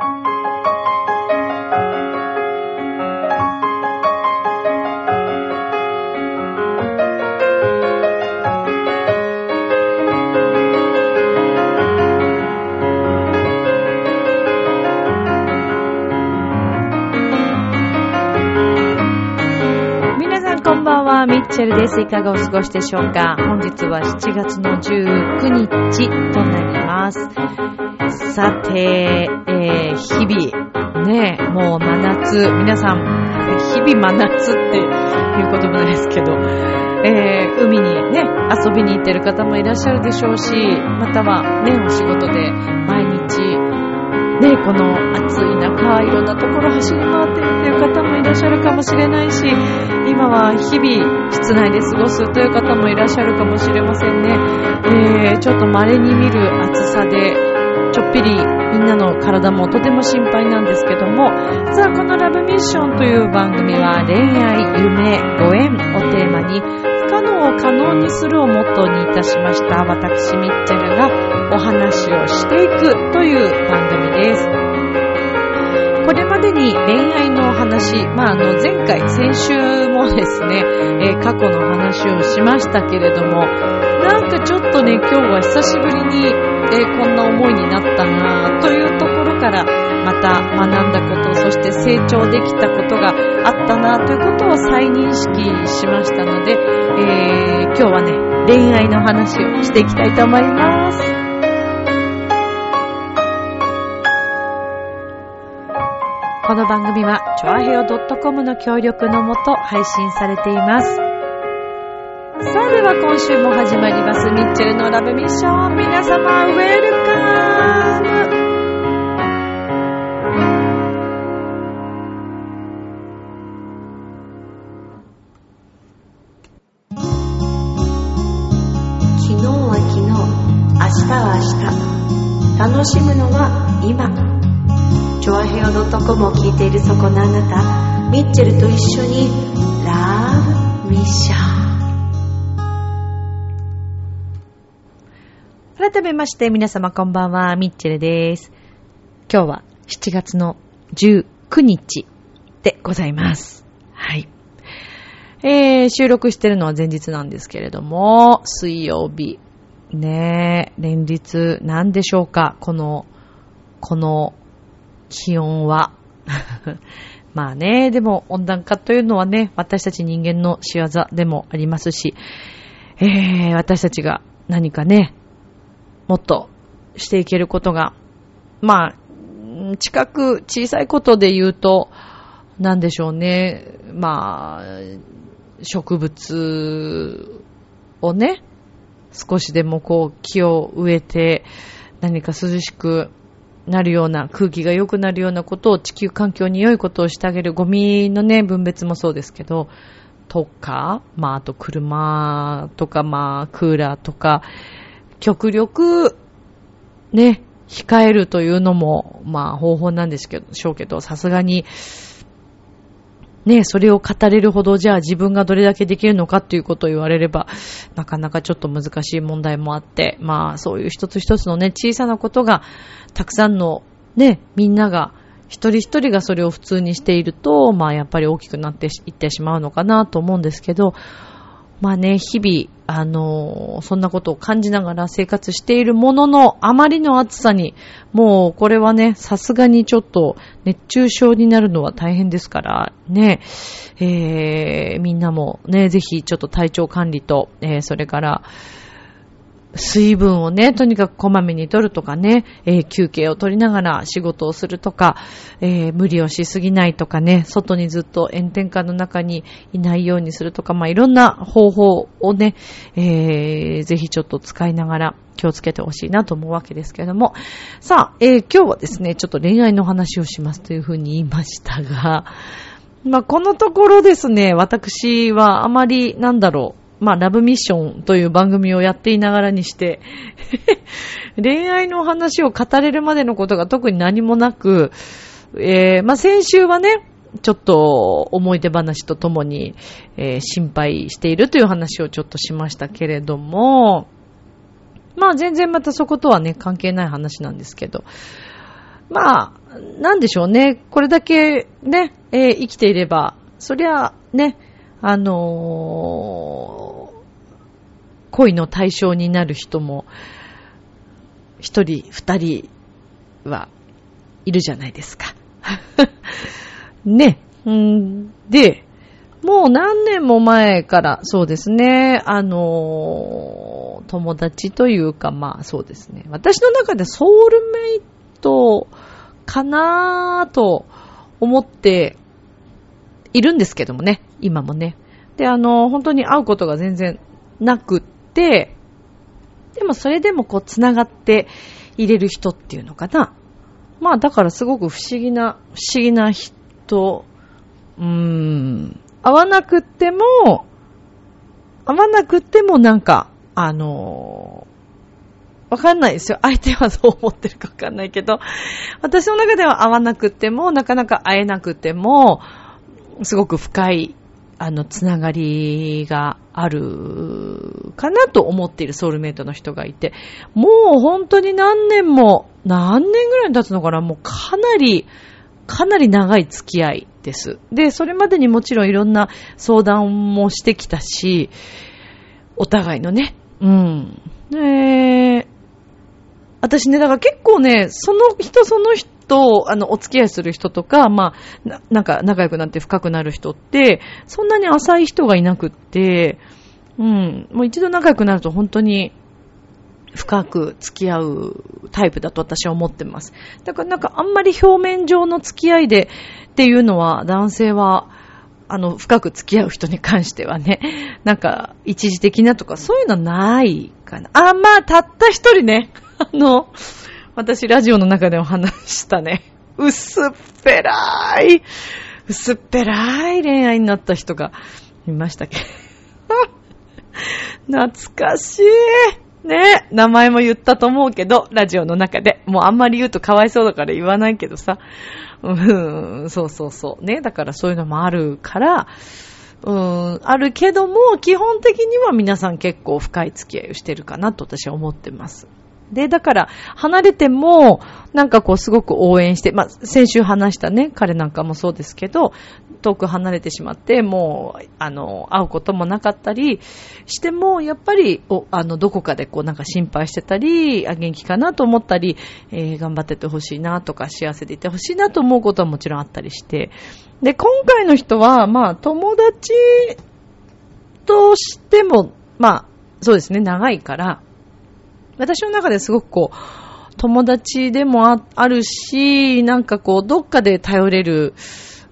皆さんこんばんは、ミッチェルです。いかがお過ごしでしょうか？本日は7月の19日となります。さて、えー、日々、ね、もう真夏、皆さん、日々真夏っていう言葉ですけど、えー、海にね、遊びに行ってる方もいらっしゃるでしょうし、またはね、お仕事で毎日、ね、この暑い中、いろんなところ走り回ってるっていう方もいらっしゃるかもしれないし、今は日々室内で過ごすという方もいらっしゃるかもしれませんね。えー、ちょっと稀に見る暑さで、ちょっぴりみんなの体もとても心配なんですけども、さあこのラブミッションという番組は恋愛、夢、ご縁をテーマに不可能を可能にするをモットーにいたしました私ミッチェルがお話をしていくという番組です。これまでに恋愛のお話、まあ、あの、前回、先週もですね、えー過去の話をしましたけれども、なんかちょっとね、今日は久しぶりに、えーこんな思いになったなというところから、また学んだこと、そして成長できたことがあったなということを再認識しましたので、えー今日はね、恋愛の話をしていきたいと思います。この番組は、ちょあへよ .com の協力のもと配信されています。さあでは今週も始まります、ミッチェルのラブミッション。皆様、ウェルカム昨日は昨日、明日は明日。楽しむのは今。チョアヘオ .com を聞いているそこのあなた、ミッチェルと一緒に、ラブミッション。改めまして皆様こんばんは、ミッチェルです。今日は7月の19日でございます。はい。えー、収録してるのは前日なんですけれども、水曜日。ねえ、連日、なんでしょうか、この、この気温は。まあね、でも温暖化というのはね、私たち人間の仕業でもありますし、えー、私たちが何かね、もっとしていけることが、まあ、近く小さいことで言うと、なんでしょうね。まあ、植物をね、少しでもこう木を植えて何か涼しくなるような空気が良くなるようなことを地球環境に良いことをしてあげるゴミのね、分別もそうですけど、とか、まああと車とかまあクーラーとか、極力ね、控えるというのも、まあ方法なんですけど、しょうけど、さすがに、ね、それを語れるほど、じゃあ自分がどれだけできるのかっていうことを言われれば、なかなかちょっと難しい問題もあって、まあそういう一つ一つのね、小さなことが、たくさんのね、みんなが、一人一人がそれを普通にしていると、まあやっぱり大きくなっていってしまうのかなと思うんですけど、まあね、日々、あのそんなことを感じながら生活しているものの、あまりの暑さに、もうこれはね、さすがにちょっと熱中症になるのは大変ですから、ね、えー、みんなもね、ぜひちょっと体調管理と、えー、それから、水分をね、とにかくこまめに取るとかね、えー休憩を取りながら仕事をするとか、えー無理をしすぎないとかね、外にずっと炎天下の中にいないようにするとか、まあ、いろんな方法をね、えーぜひちょっと使いながら気をつけてほしいなと思うわけですけれども、さあ、え今日はですね、ちょっと恋愛の話をしますというふうに言いましたが、まあ、このところですね、私はあまり、なんだろう、まあ、ラブミッションという番組をやっていながらにして、恋愛の話を語れるまでのことが特に何もなく、えー、まあ、先週はね、ちょっと思い出話とともに、えー心配しているという話をちょっとしましたけれども、まあ全然またそことはね、関係ない話なんですけど、まあ、なんでしょうね。これだけね、えー生きていれば、そりゃ、ね、あのー恋の対象になる人も、一人、二人はいるじゃないですか。ね。んで、もう何年も前から、そうですね、あのー友達というか、まあそうですね。私の中でソウルメイトかなと思っているんですけどもね、今もね。で、あの、本当に会うことが全然なくっ、でもそれでもこう繋がって入れる人っていうのかな。まあだからすごく不思議な、不思議な人、うーん、会わなくっても、会わなくってもなんか、あのわかんないですよ。相手はどう思ってるかわかんないけど、私の中では会わなくても、なかなか会えなくても、すごく深い、あの、つながりがあるかなと思っているソウルメイトの人がいて、もう本当に何年も、何年ぐらい経つのかなもうかなり、かなり長い付き合いです。で、それまでにもちろんいろんな相談もしてきたし、お互いのね、うん。で、私ね、だから結構ね、その人その人、とあの、お付き合いする人とか、まあ、ななんか仲良くなって深くなる人って、そんなに浅い人がいなくって、うん、もう一度仲良くなると本当に深く付き合うタイプだと私は思ってます。だからなんかあんまり表面上の付き合いでっていうのは男性はあの、深く付き合う人に関してはね、なんか、一時的なとか、そういうのないかな。あ、まあ、たった一人ね、あの、私、ラジオの中でも話したね、薄っぺらい、薄っぺらい恋愛になった人がいましたけど。懐かしい。ね名前も言ったと思うけど、ラジオの中で。もうあんまり言うとかわいそうだから言わないけどさ。うん、そうそうそう。ね。だからそういうのもあるから、うん、あるけども、基本的には皆さん結構深い付き合いをしてるかなと私は思ってます。で、だから、離れても、なんかこう、すごく応援して、まあ、先週話したね、彼なんかもそうですけど、遠く離れてしまって、もう、あの、会うこともなかったりしても、やっぱり、おあの、どこかでこう、なんか心配してたり、あ、元気かなと思ったり、えー頑張っててほしいなとか、幸せでいてほしいなと思うことはもちろんあったりして。で、今回の人は、まあ、友達としても、まあ、そうですね、長いから、私の中ですごくこう、友達でもああるし、なんかこう、どっかで頼れる、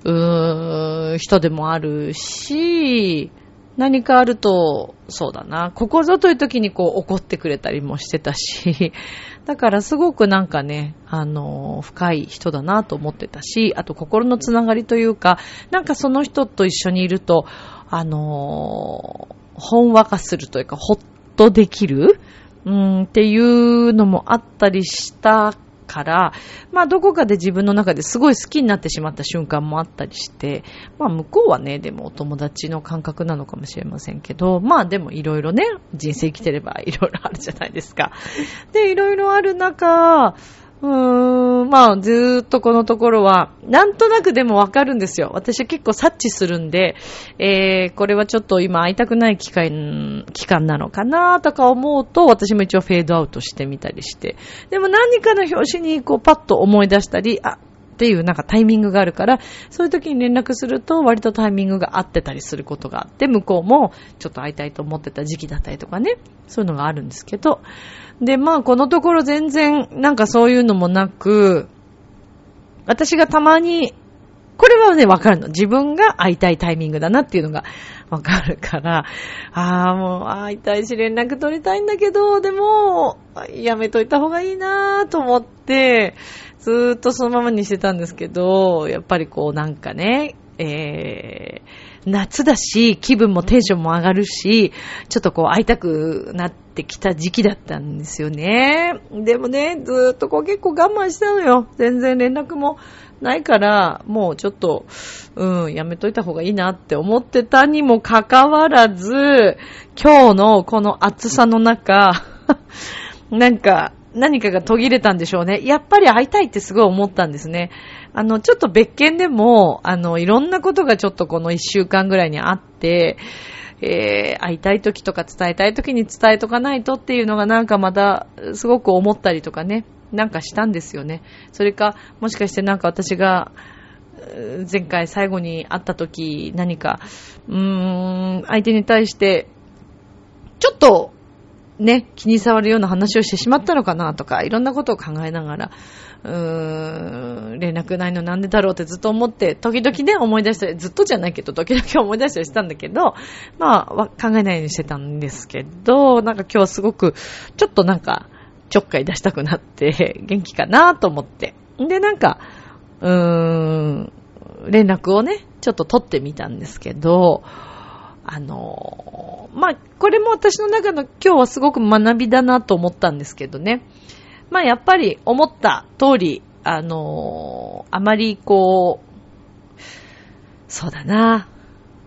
うーん、人でもあるし、何かあると、そうだな、ここぞという時にこう怒ってくれたりもしてたし、だからすごくなんかね、あの、深い人だなと思ってたし、あと心のつながりというか、なんかその人と一緒にいると、あの、ほんわかするというか、ほっとできるうん、っていうのもあったりしたから、まあどこかで自分の中ですごい好きになってしまった瞬間もあったりして、まあ向こうはね、でもお友達の感覚なのかもしれませんけど、まあでもいろいろね、人生生きてればいろいろあるじゃないですか。で、いろいろある中、うーん、まあ、ずーっとこのところは、なんとなくでもわかるんですよ。私は結構察知するんで、えー、これはちょっと今会いたくない機会、期間なのかなとか思うと、私も一応フェードアウトしてみたりして。でも何かの表紙にこうパッと思い出したり、あ、っていうなんかタイミングがあるから、そういう時に連絡すると割とタイミングが合ってたりすることがあって、向こうもちょっと会いたいと思ってた時期だったりとかね、そういうのがあるんですけど、で、まあこのところ全然なんかそういうのもなく、私がたまに、これはね、わかるの。自分が会いたいタイミングだなっていうのがわかるから、ああ、もう会いたいし連絡取りたいんだけど、でも、やめといた方がいいなと思って、ずーっとそのままにしてたんですけど、やっぱりこうなんかね、えー、夏だし、気分もテンションも上がるし、ちょっとこう会いたくなってきた時期だったんですよね。でもね、ずーっとこう結構我慢したのよ。全然連絡もないから、もうちょっと、うん、やめといた方がいいなって思ってたにもかかわらず、今日のこの暑さの中、なんか、何かが途切れたんでしょうね。やっぱり会いたいってすごい思ったんですね。あの、ちょっと別件でも、あの、いろんなことがちょっとこの一週間ぐらいにあって、えー、会いたい時とか伝えたい時に伝えとかないとっていうのがなんかまたすごく思ったりとかね、なんかしたんですよね。それか、もしかしてなんか私が、前回最後に会った時何か、うーん、相手に対して、ちょっとね、気に障るような話をしてしまったのかなとか、いろんなことを考えながら、うーん、連絡ないのなんでだろうってずっと思って、時々ね、思い出したり、ずっとじゃないけど、時々 思い出したりしたんだけど、まあ、考えないようにしてたんですけど、なんか今日はすごく、ちょっとなんか、ちょっかい出したくなって、元気かなと思って。で、なんか、うーん、連絡をね、ちょっと取ってみたんですけど、あの、まあ、これも私の中の今日はすごく学びだなと思ったんですけどね。まあ、やっぱり思った通り、あの、あまりこう、そうだな、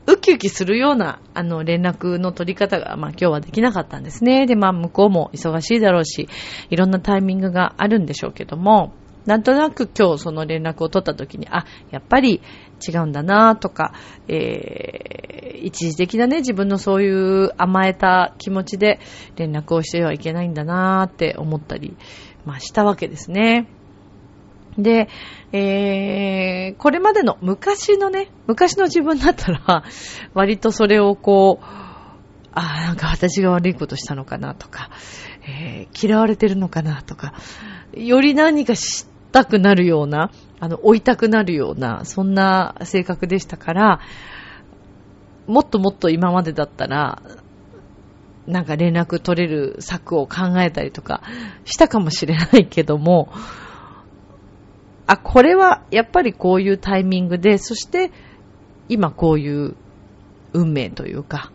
ウキウキするような、あの、連絡の取り方が、まあ今日はできなかったんですね。で、まあ向こうも忙しいだろうし、いろんなタイミングがあるんでしょうけども、なんとなく今日その連絡を取った時に、あ、やっぱり違うんだなとか、えー、一時的なね、自分のそういう甘えた気持ちで連絡をしてはいけないんだなって思ったり、まあしたわけですね。で、えー、これまでの昔のね、昔の自分だったら、割とそれをこう、ああ、なんか私が悪いことしたのかなとか、えー、嫌われてるのかなとか、より何か知たくなるような、あの、追いたくなるような、そんな性格でしたから、もっともっと今までだったら、なんか連絡取れる策を考えたりとかしたかもしれないけども、あ、これはやっぱりこういうタイミングで、そして今こういう運命というか、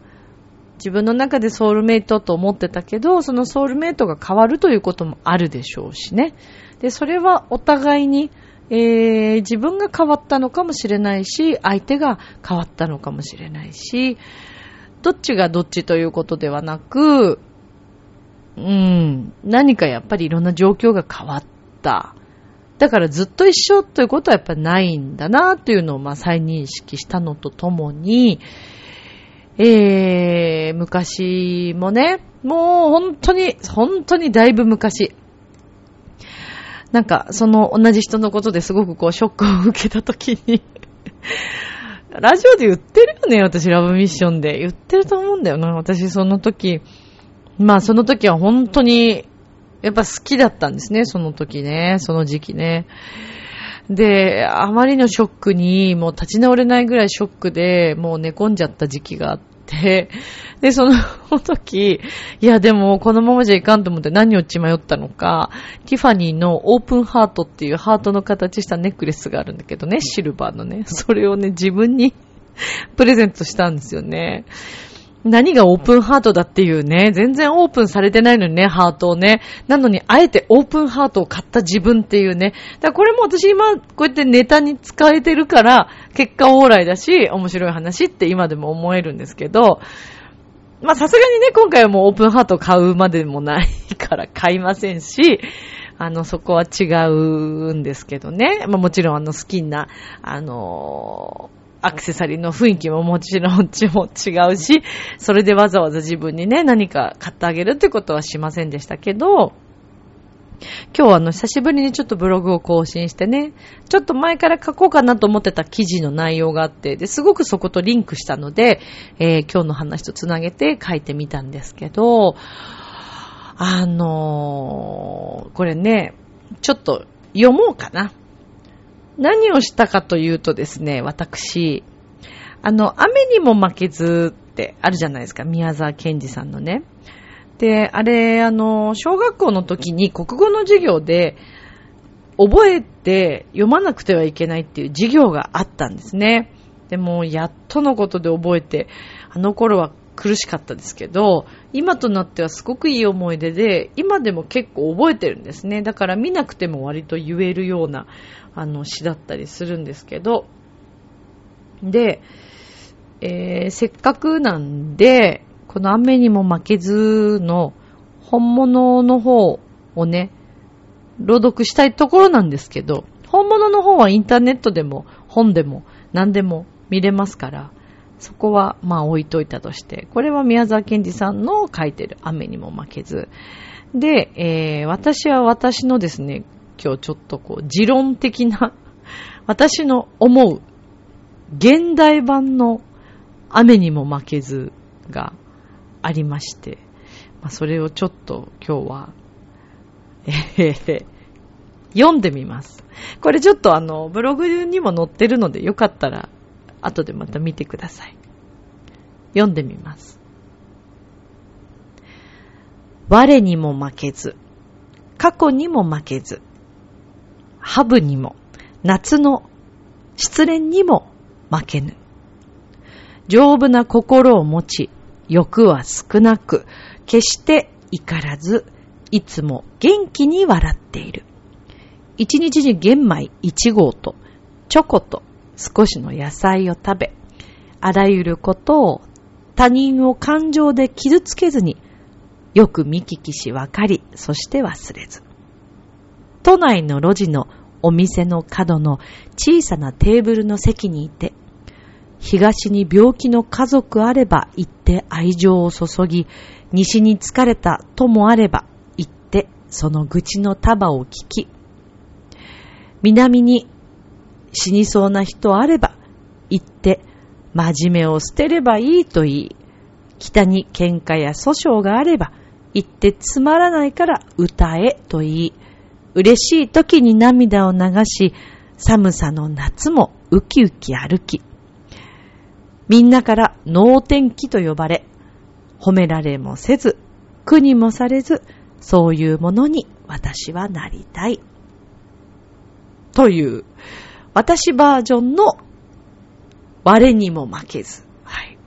自分の中でソウルメイトと思ってたけど、そのソウルメイトが変わるということもあるでしょうしね。で、それはお互いに、えー、自分が変わったのかもしれないし、相手が変わったのかもしれないし、どっちがどっちということではなく、うん、何かやっぱりいろんな状況が変わった。だからずっと一緒ということはやっぱないんだなというのをまあ再認識したのとともに、えー、昔もね、もう本当に、本当にだいぶ昔、なんか、その同じ人のことですごくこう、ショックを受けたときにラジオで言ってるよね、私、ラブミッションで。言ってると思うんだよな、私、その時。まあ、その時は本当に、やっぱ好きだったんですね、その時ね、その時期ね。で、あまりのショックに、もう立ち直れないぐらいショックで、もう寝込んじゃった時期があって、で、その時、いやでもこのままじゃいかんと思って何を血迷ったのか、ティファニーのオープンハートっていうハートの形したネックレスがあるんだけどね、シルバーのね、それをね、自分に プレゼントしたんですよね。何がオープンハートだっていうね、全然オープンされてないのにね、ハートをね。なのに、あえてオープンハートを買った自分っていうね。だからこれも私今、こうやってネタに使えてるから、結果オーライだし、面白い話って今でも思えるんですけど、まあさすがにね、今回はもうオープンハート買うまでもないから買いませんし、あの、そこは違うんですけどね。まあもちろんあの好きな、あのアクセサリーの雰囲気ももちろんちも違うし、それでわざわざ自分にね、何か買ってあげるってことはしませんでしたけど、今日はあの、久しぶりにちょっとブログを更新してね、ちょっと前から書こうかなと思ってた記事の内容があって、で、すごくそことリンクしたので、えー、今日の話とつなげて書いてみたんですけど、あのー、これね、ちょっと読もうかな。何をしたかというとですね、私、あの、雨にも負けずってあるじゃないですか、宮沢賢治さんのね。で、あれ、あの、小学校の時に国語の授業で、覚えて読まなくてはいけないっていう授業があったんですね。でも、やっとのことで覚えて、あの頃は苦しかったですけど、今となってはすごくいい思い出で、今でも結構覚えてるんですね。だから見なくても割と言えるような、あの、詩だったりするんですけど、で、えー、せっかくなんで、この雨にも負けずの本物の方をね、朗読したいところなんですけど、本物の方はインターネットでも本でも何でも見れますから、そこはまあ置いといたとして、これは宮沢賢治さんの書いてる雨にも負けず。で、えー、私は私のですね、今日ちょっとこう、持論的な、私の思う、現代版の雨にも負けずがありまして、まあ、それをちょっと今日は、えー、読んでみます。これちょっとあの、ブログにも載ってるのでよかったら、後でまた見てください。読んでみます。我にも負けず、過去にも負けず、ハブにも、夏の失恋にも負けぬ。丈夫な心を持ち、欲は少なく、決して怒らず、いつも元気に笑っている。一日に玄米一合と、チョコと少しの野菜を食べ、あらゆることを他人を感情で傷つけずに、よく見聞きし分かり、そして忘れず。都内の路地のお店の角の小さなテーブルの席にいて、東に病気の家族あれば行って愛情を注ぎ、西に疲れた友あれば行ってその愚痴の束を聞き、南に死にそうな人あれば行って真面目を捨てればいいと言い、北に喧嘩や訴訟があれば行ってつまらないから歌えと言い、嬉しい時に涙を流し、寒さの夏もウキウキ歩き、みんなから能天気と呼ばれ、褒められもせず、苦にもされず、そういうものに私はなりたい。という、私バージョンの我にも負けず。はい。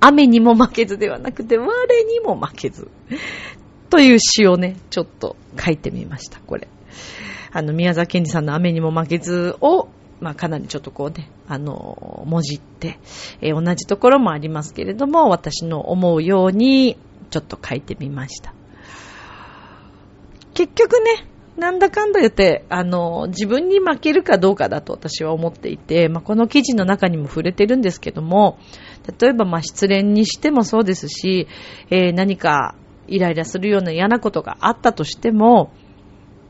雨にも負けずではなくて、我にも負けず。という詩をね、ちょっと書いてみました、これ。あの、宮沢賢治さんの雨にも負けずをまあ、かなりちょっとこうね、あの、文字って、えー、同じところもありますけれども、私の思うように、ちょっと書いてみました。結局ね、なんだかんだ言って、あの、自分に負けるかどうかだと私は思っていて、まあ、この記事の中にも触れてるんですけども、例えば、ま、失恋にしてもそうですし、えー、何かイライラするような嫌なことがあったとしても、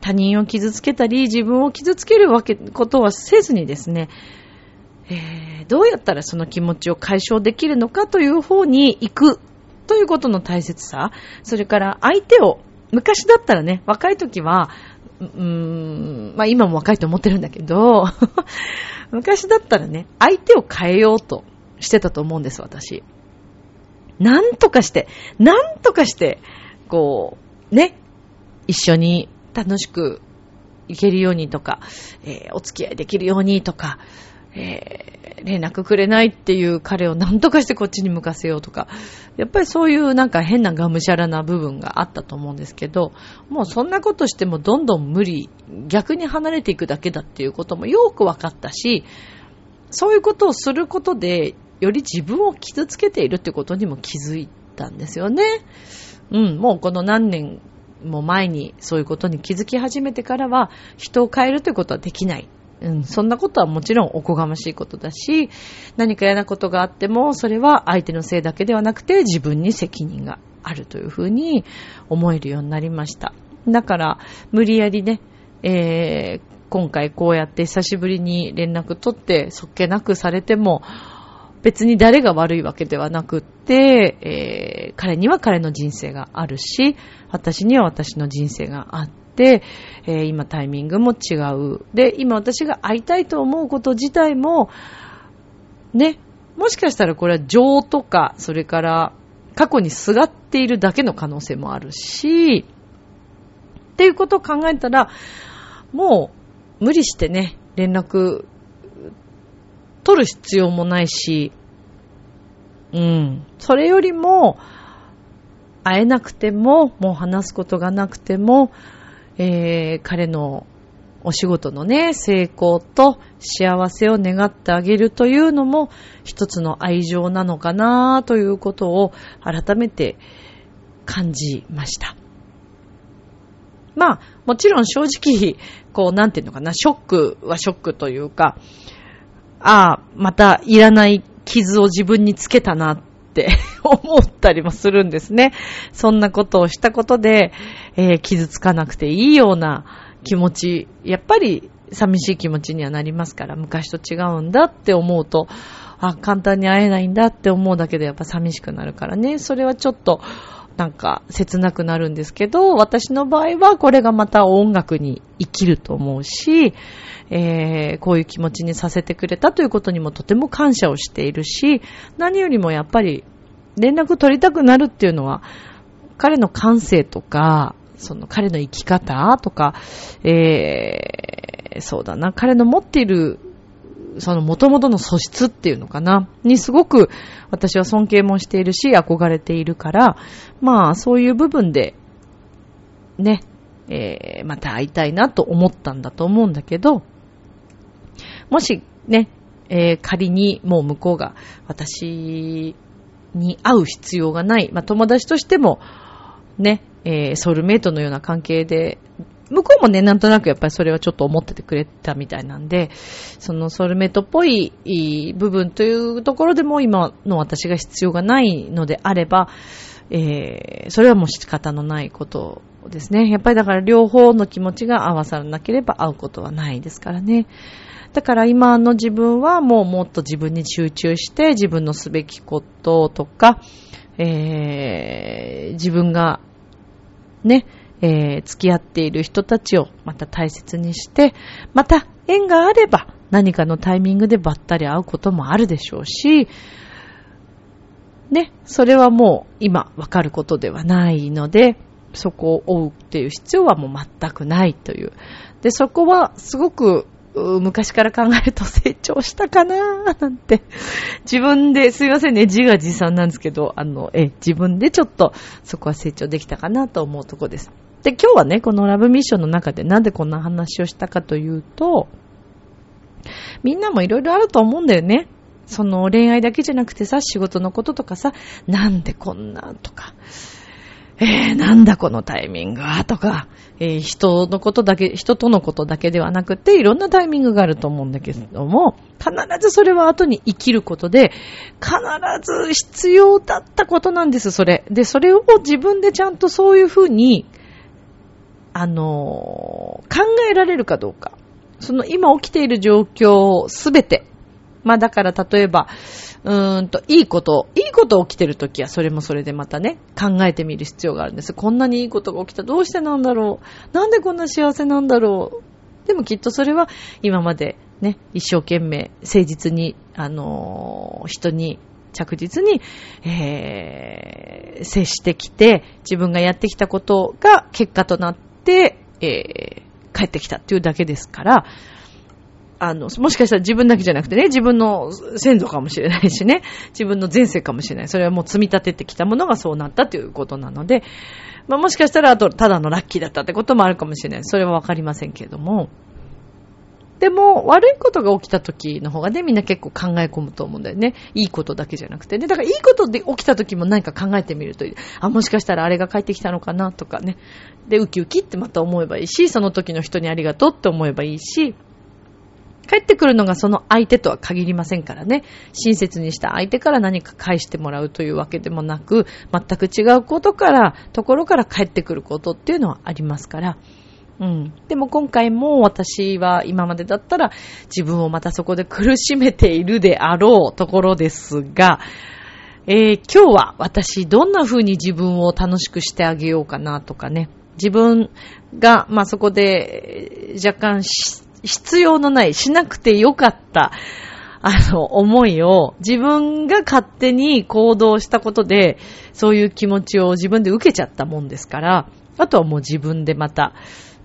他人を傷つけたり、自分を傷つけるわけ、ことはせずにですね、えー、どうやったらその気持ちを解消できるのかという方に行くということの大切さ、それから相手を、昔だったらね、若い時は、まあ今も若いと思ってるんだけど、昔だったらね、相手を変えようとしてたと思うんです、私。なんとかして、なんとかして、こう、ね、一緒に楽しくいけるようにとか、えー、お付き合いできるようにとか、えー、連絡くれないっていう彼を何とかしてこっちに向かせようとか、やっぱりそういうなんか変ながむしゃらな部分があったと思うんですけど、もうそんなことしてもどんどん無理、逆に離れていくだけだっていうこともよく分かったし、そういうことをすることで、より自分を傷つけているってことにも気づいたんですよね。うん、もうこの何年も前にそういうことに気づき始めてからは人を変えるということはできない。うん、そんなことはもちろんおこがましいことだし、何か嫌なことがあっても、それは相手のせいだけではなくて自分に責任があるというふうに思えるようになりました。だから、無理やりね、えー、今回こうやって久しぶりに連絡取ってそっけなくされても、別に誰が悪いわけではなくって、えー、彼には彼の人生があるし、私には私の人生があってて、えー、今タイミングも違う。で、今私が会いたいと思うこと自体も、ね、もしかしたらこれは情とか、それから過去にすがっているだけの可能性もあるし、っていうことを考えたら、もう無理してね、連絡取る必要もないし、うん。それよりも、会えなくても、もう話すことがなくても、えー、彼のお仕事のね、成功と幸せを願ってあげるというのも一つの愛情なのかなということを改めて感じました。まあ、もちろん正直、こう、なんていうのかな、ショックはショックというか、ああ、またいらない傷を自分につけたなっって 思ったりもするんですね。そんなことをしたことで、えー、傷つかなくていいような気持ち、やっぱり寂しい気持ちにはなりますから、昔と違うんだって思うと、あ、簡単に会えないんだって思うだけでやっぱ寂しくなるからね。それはちょっと、なんか切なくなるんですけど、私の場合はこれがまた音楽に生きると思うし、えー、こういう気持ちにさせてくれたということにもとても感謝をしているし、何よりもやっぱり連絡取りたくなるっていうのは、彼の感性とか、その彼の生き方とか、えー、そうだな、彼の持っている、その元々の素質っていうのかな、にすごく私は尊敬もしているし、憧れているから、まあそういう部分で、ね、えー、また会いたいなと思ったんだと思うんだけど、もしね、えー、仮にもう向こうが私に会う必要がない、まあ、友達としても、ね、えー、ソウルメイトのような関係で、向こうもね、なんとなくやっぱりそれはちょっと思っててくれたみたいなんで、そのソルメトっぽい部分というところでも今の私が必要がないのであれば、えー、それはもう仕方のないことですね。やっぱりだから両方の気持ちが合わさらなければ会うことはないですからね。だから今の自分はもうもっと自分に集中して自分のすべきこととか、えー、自分がね、えー、付き合っている人たちをまた大切にして、また縁があれば何かのタイミングでばったり会うこともあるでしょうし、ね、それはもう今わかることではないので、そこを追うっていう必要はもう全くないという。で、そこはすごく昔から考えると成長したかなーなんて。自分で、すいませんね、自画自賛なんですけど、あの、え、自分でちょっとそこは成長できたかなと思うとこです。で、今日はね、このラブミッションの中でなんでこんな話をしたかというと、みんなもいろいろあると思うんだよね。その恋愛だけじゃなくてさ、仕事のこととかさ、なんでこんなとか、えー、なんだこのタイミングはとか、えー、人のことだけ、人とのことだけではなくて、いろんなタイミングがあると思うんだけども、必ずそれは後に生きることで、必ず必要だったことなんです、それ。で、それを自分でちゃんとそういうふうに、あのー、考えられるかどうか。その今起きている状況すべて。まあだから例えば、うーんと、いいこと、いいこと起きてるときは、それもそれでまたね、考えてみる必要があるんです。こんなにいいことが起きた。どうしてなんだろう？なんでこんな幸せなんだろう？でもきっとそれは、今までね、一生懸命、誠実に、あのー、人に、着実に、えー、接してきて、自分がやってきたことが結果となって、えー、帰ってきたっていうだけですから、あの、もしかしたら自分だけじゃなくてね、自分の先祖かもしれないしね、自分の前世かもしれない。それはもう積み立ててきたものがそうなったということなので、まあ、もしかしたらあと、ただのラッキーだったってこともあるかもしれない。それはわかりませんけれども。でも、悪いことが起きた時の方がね、みんな結構考え込むと思うんだよね。いいことだけじゃなくてね。だからいいことで起きた時も何か考えてみるといい。あ、もしかしたらあれが帰ってきたのかなとかね。で、ウキウキってまた思えばいいし、その時の人にありがとうって思えばいいし、帰ってくるのがその相手とは限りませんからね。親切にした相手から何か返してもらうというわけでもなく、全く違うことから、ところから帰ってくることっていうのはありますから。うん。でも今回も私は今までだったら自分をまたそこで苦しめているであろうところですが、えー、今日は私どんな風に自分を楽しくしてあげようかなとかね。自分が、まあ、そこで若干必要のない、しなくてよかった、あの、思いを自分が勝手に行動したことで、そういう気持ちを自分で受けちゃったもんですから、あとはもう自分でまた、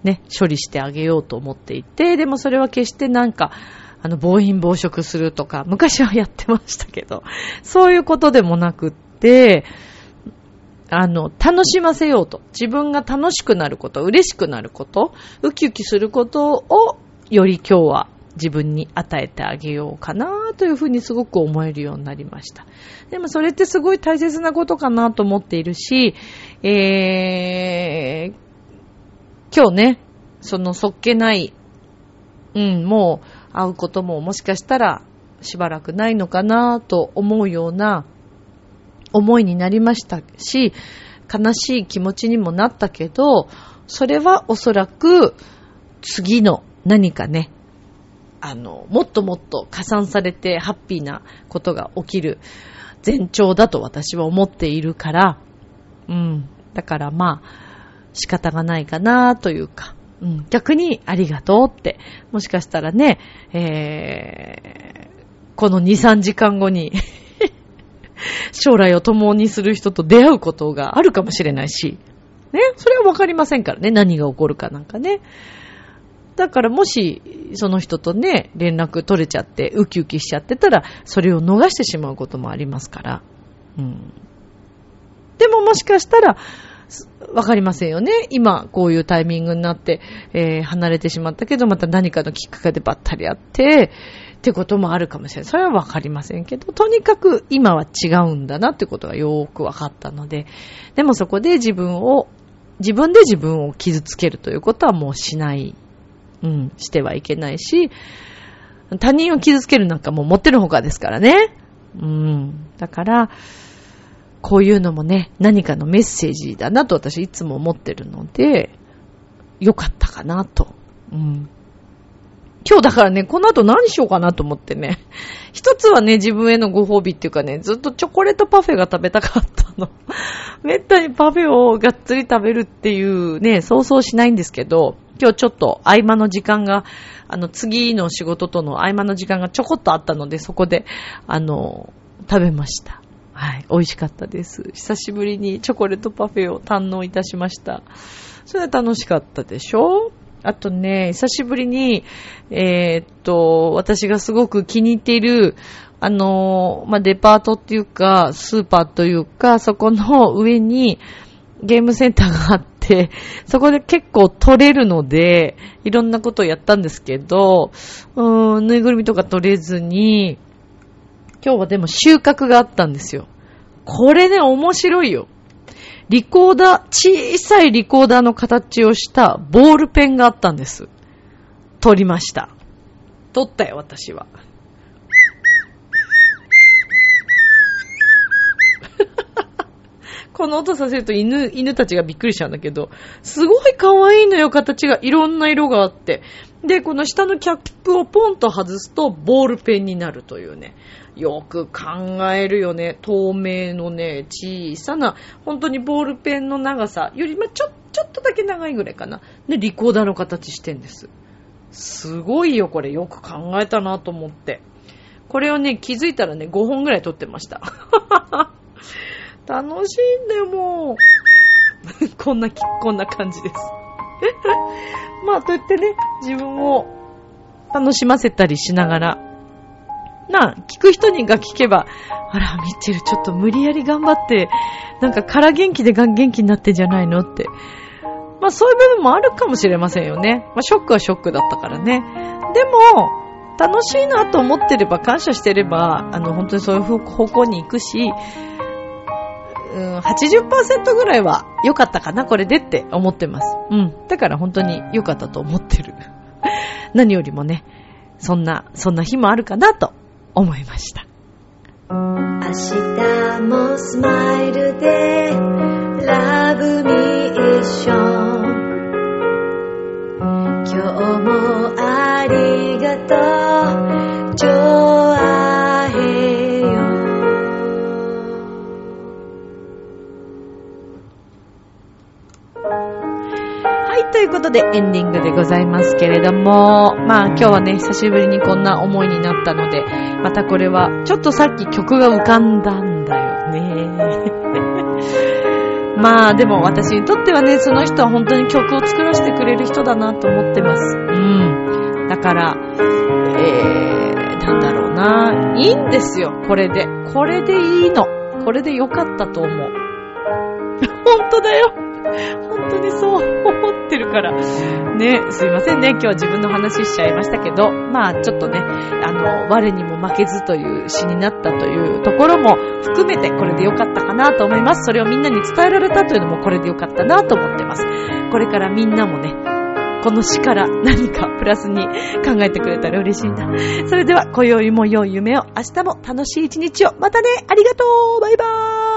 ね、処理してあげようと思っていて、でもそれは決してなんか、あの、暴飲暴食するとか、昔はやってましたけど、そういうことでもなくって、あの、楽しませようと。自分が楽しくなること、嬉しくなること、ウキウキすることをより今日は自分に与えてあげようかなというふうにすごく思えるようになりました。でもそれってすごい大切なことかなと思っているし、えー、今日ね、そのそっけない、うん、もう会うことももしかしたらしばらくないのかなと思うような思いになりましたし、悲しい気持ちにもなったけど、それはおそらく次の何かね、あの、もっともっと加算されてハッピーなことが起きる前兆だと私は思っているから、うん。だからまあ、仕方がないかなというか、うん、逆にありがとうって、もしかしたらね、えー、この2、3時間後に 将来を共にする人と出会うことがあるかもしれないし、ね、それはわかりませんからね、何が起こるかなんかね。だからもし、その人とね、連絡取れちゃって、ウキウキしちゃってたら、それを逃してしまうこともありますから。うん。でももしかしたら、わかりませんよね。今、こういうタイミングになって、えー、離れてしまったけど、また何かのきっかけでばったり会って、ってこともあるかもしれない。それはわかりませんけど、とにかく今は違うんだなってことがよーくわかったので、でもそこで自分を、自分で自分を傷つけるということはもうしない、うん、してはいけないし、他人を傷つけるなんかもう持ってるほかですからね。うん。だから、こういうのもね、何かのメッセージだなと私いつも思ってるので、よかったかなと。うん。今日だからね、この後何しようかなと思ってね。一つはね、自分へのご褒美っていうかね、ずっとチョコレートパフェが食べたかったの。めったにパフェをがっつり食べるっていうね、想像しないんですけど、今日ちょっと合間の時間が、あの、次の仕事との合間の時間がちょこっとあったので、そこで、あの、食べました。はい、美味しかったです。久しぶりにチョコレートパフェを堪能いたしました。それは楽しかったでしょ？あとね、久しぶりに、えー、っと、私がすごく気に入っている、あの、まあ、デパートっていうか、スーパーというか、そこの上にゲームセンターがあって、そこで結構取れるので、いろんなことをやったんですけど、うーん、ぬいぐるみとか取れずに、今日はでも収穫があったんですよ。これね、面白いよ。リコーダー、小さいリコーダーの形をしたボールペンがあったんです。取りました。取ったよ、私は。この音させると犬、犬たちがびっくりしちゃうんだけど、すごい可愛いのよ、形が。いろんな色があって。で、この下のキャップをポンと外すと、ボールペンになるというね。よく考えるよね。透明のね、小さな、本当にボールペンの長さより、まちょ、ちょっとだけ長いぐらいかな。で、リコーダーの形してんです。すごいよ、これ。よく考えたなと思って。これをね、気づいたらね、5本ぐらい撮ってました。楽しいんだよ、もう。こんな、こんな感じです。まあ、とやってね、自分を楽しませたりしながら、な、聞く人にが聞けば、あら、ミッチェルちょっと無理やり頑張って、なんか空元気でがん元気になってんじゃないのって。まあそういう部分もあるかもしれませんよね。まあショックはショックだったからね。でも、楽しいなと思ってれば、感謝してれば、あの、本当にそういう方向に行くし、うん、80%ぐらいは良かったかな、これでって思ってます。うん。だから本当に良かったと思ってる。何よりもね、そんな、そんな日もあるかなと思いました。明日もスマイルでラブミッション今日もありがとうということでエンディングでございますけれども、まあ今日はね、久しぶりにこんな思いになったので、またこれは、ちょっとさっき曲が浮かんだんだよね。まあでも私にとってはね、その人は本当に曲を作らせてくれる人だなと思ってます。うん。だから、えー、なんだろうな。いいんですよ、これで。これでいいの。これでよかったと思う。本当だよ。本当にそう思ってるから。ね、すいませんね。今日自分の話しちゃいましたけど、まあちょっとね、あの、我にも負けずという詩になったというところも含めてこれでよかったかなと思います。それをみんなに伝えられたというのもこれでよかったなと思ってます。これからみんなもね、この詩から何かプラスに考えてくれたら嬉しいな。それでは、今宵も良い夢を、明日も楽しい一日を。またね、ありがとうバイバーイ